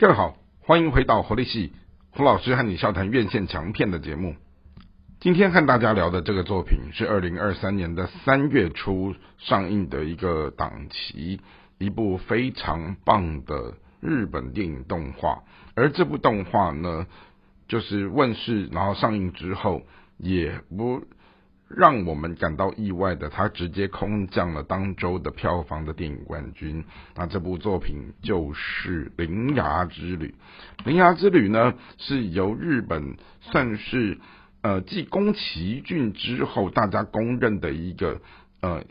各位好，欢迎回到活力系胡老师和你笑谈院线强片的节目。今天和大家聊的这个作品是二零二三年的三月初上映的一个档期，一部非常棒的日本电影动画。而这部动画呢，就是问世然后上映之后，也不。让我们感到意外的，它直接空降了当周的票房的电影冠军。那这部作品就是《铃芽之旅》。《铃芽之旅》呢，是由日本算是呃继宫崎骏之后，大家公认的一个呃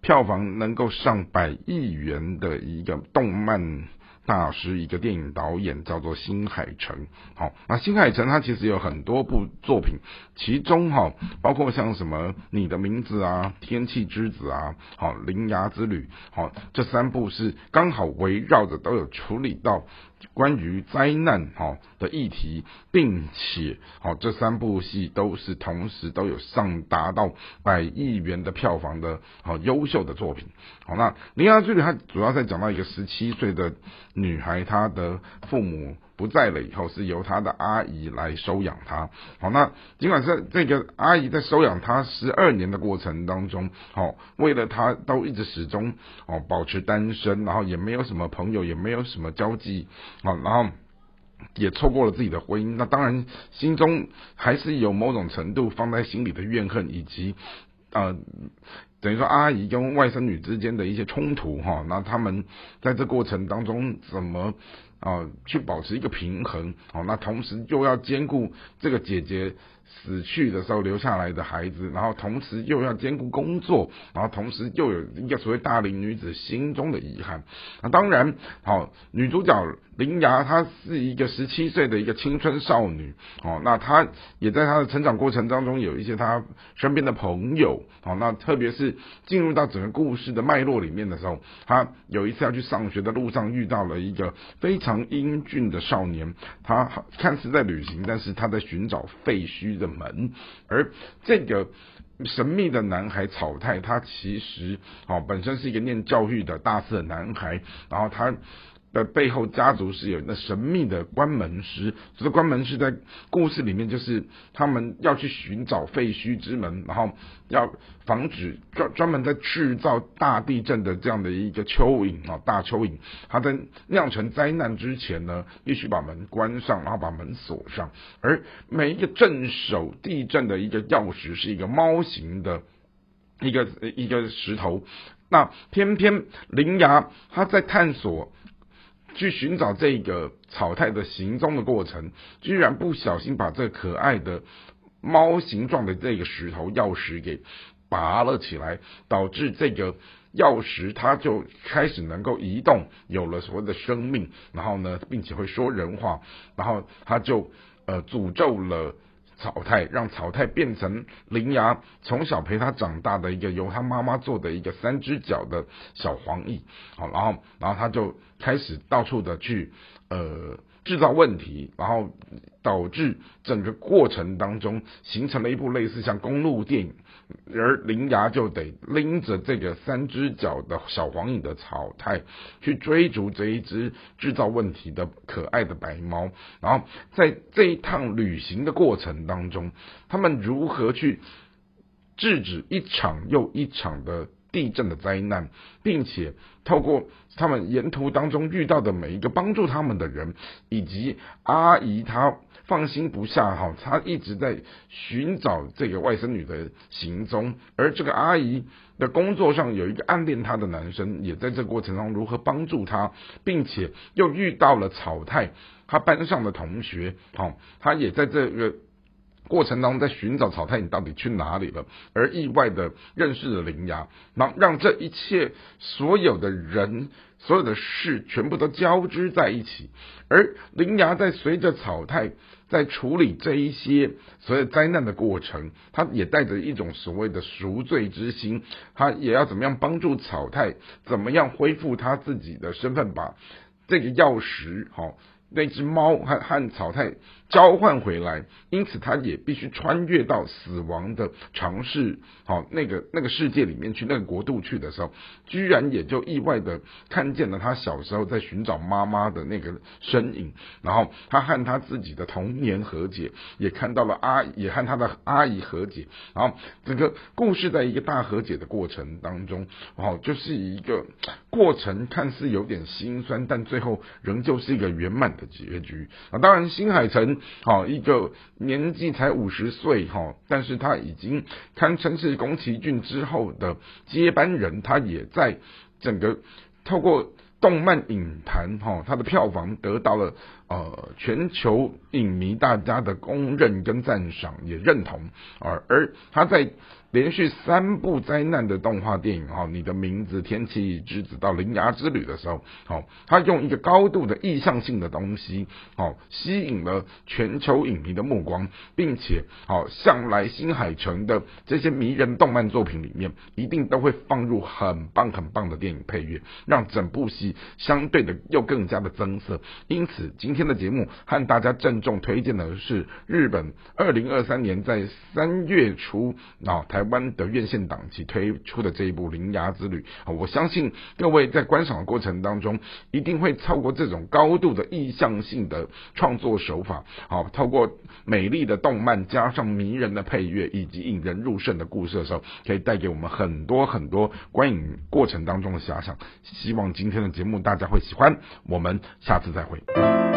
票房能够上百亿元的一个动漫。大师一个电影导演叫做新海诚，好，那新海诚他其实有很多部作品，其中哈包括像什么你的名字啊、天气之子啊、好铃芽之旅，好这三部是刚好围绕着都有处理到。关于灾难哈的议题，并且好这三部戏都是同时都有上达到百亿元的票房的好优秀的作品。好，那《铃芽之旅》它主要在讲到一个十七岁的女孩，她的父母。不在了以后，是由她的阿姨来收养她。好，那尽管是这个阿姨在收养她十二年的过程当中，好，为了她都一直始终哦保持单身，然后也没有什么朋友，也没有什么交际，啊，然后也错过了自己的婚姻。那当然心中还是有某种程度放在心里的怨恨，以及呃，等于说阿姨跟外甥女之间的一些冲突哈。那他们在这过程当中怎么？啊，去保持一个平衡，哦，那同时又要兼顾这个姐姐。死去的时候留下来的孩子，然后同时又要兼顾工作，然后同时又有一个所谓大龄女子心中的遗憾。那当然，好女主角林芽她是一个十七岁的一个青春少女，哦，那她也在她的成长过程当中有一些她身边的朋友，哦，那特别是进入到整个故事的脉络里面的时候，她有一次要去上学的路上遇到了一个非常常英俊的少年，他看似在旅行，但是他在寻找废墟。的门，而这个神秘的男孩草太，他其实哦本身是一个念教育的大四男孩，然后他。的背后家族是有那神秘的关门师，这个关门师在故事里面就是他们要去寻找废墟之门，然后要防止专专门在制造大地震的这样的一个蚯蚓啊大蚯蚓，它在酿成灾难之前呢，必须把门关上，然后把门锁上。而每一个镇守地震的一个钥匙是一个猫形的一个一个石头，那偏偏灵牙他在探索。去寻找这个草太的行踪的过程，居然不小心把这可爱的猫形状的这个石头钥匙给拔了起来，导致这个钥匙它就开始能够移动，有了所谓的生命，然后呢，并且会说人话，然后他就呃诅咒了。草太让草太变成灵牙从小陪他长大的一个由他妈妈做的一个三只脚的小黄蚁，好，然后然后他就开始到处的去呃。制造问题，然后导致整个过程当中形成了一部类似像公路电影，而林芽就得拎着这个三只脚的小黄蚁的草太去追逐这一只制造问题的可爱的白猫，然后在这一趟旅行的过程当中，他们如何去制止一场又一场的。地震的灾难，并且透过他们沿途当中遇到的每一个帮助他们的人，以及阿姨她放心不下哈，她一直在寻找这个外甥女的行踪，而这个阿姨的工作上有一个暗恋她的男生，也在这过程中如何帮助她，并且又遇到了草太，他班上的同学，好，他也在这个。过程当中在寻找草太，你到底去哪里了？而意外的认识了灵牙，让让这一切所有的人、所有的事全部都交织在一起。而灵牙在随着草太在处理这一些所有灾难的过程，他也带着一种所谓的赎罪之心，他也要怎么样帮助草太，怎么样恢复他自己的身份，把这个钥匙好。那只猫和和草太交换回来，因此他也必须穿越到死亡的尝试，好那个那个世界里面去，那个国度去的时候，居然也就意外的看见了他小时候在寻找妈妈的那个身影，然后他和他自己的童年和解，也看到了阿也和他的阿姨和解，然后整个故事在一个大和解的过程当中，哦，就是一个过程，看似有点心酸，但最后仍旧是一个圆满的结局啊。当然，新海诚。好，一个年纪才五十岁哈，但是他已经堪称是宫崎骏之后的接班人，他也在整个透过动漫影坛哈，他的票房得到了呃全球影迷大家的公认跟赞赏，也认同而而他在。连续三部灾难的动画电影，哈，你的名字、天气之子到铃芽之旅的时候，好，他用一个高度的意向性的东西，好，吸引了全球影迷的目光，并且，好，向来新海诚的这些迷人动漫作品里面，一定都会放入很棒很棒的电影配乐，让整部戏相对的又更加的增色。因此，今今天的节目和大家郑重推荐的是日本二零二三年在三月初啊台。湾的院线档期推出的这一部《铃芽之旅》啊，我相信各位在观赏的过程当中，一定会透过这种高度的意向性的创作手法，好，透过美丽的动漫加上迷人的配乐以及引人入胜的故事的时候，可以带给我们很多很多观影过程当中的遐想。希望今天的节目大家会喜欢，我们下次再会。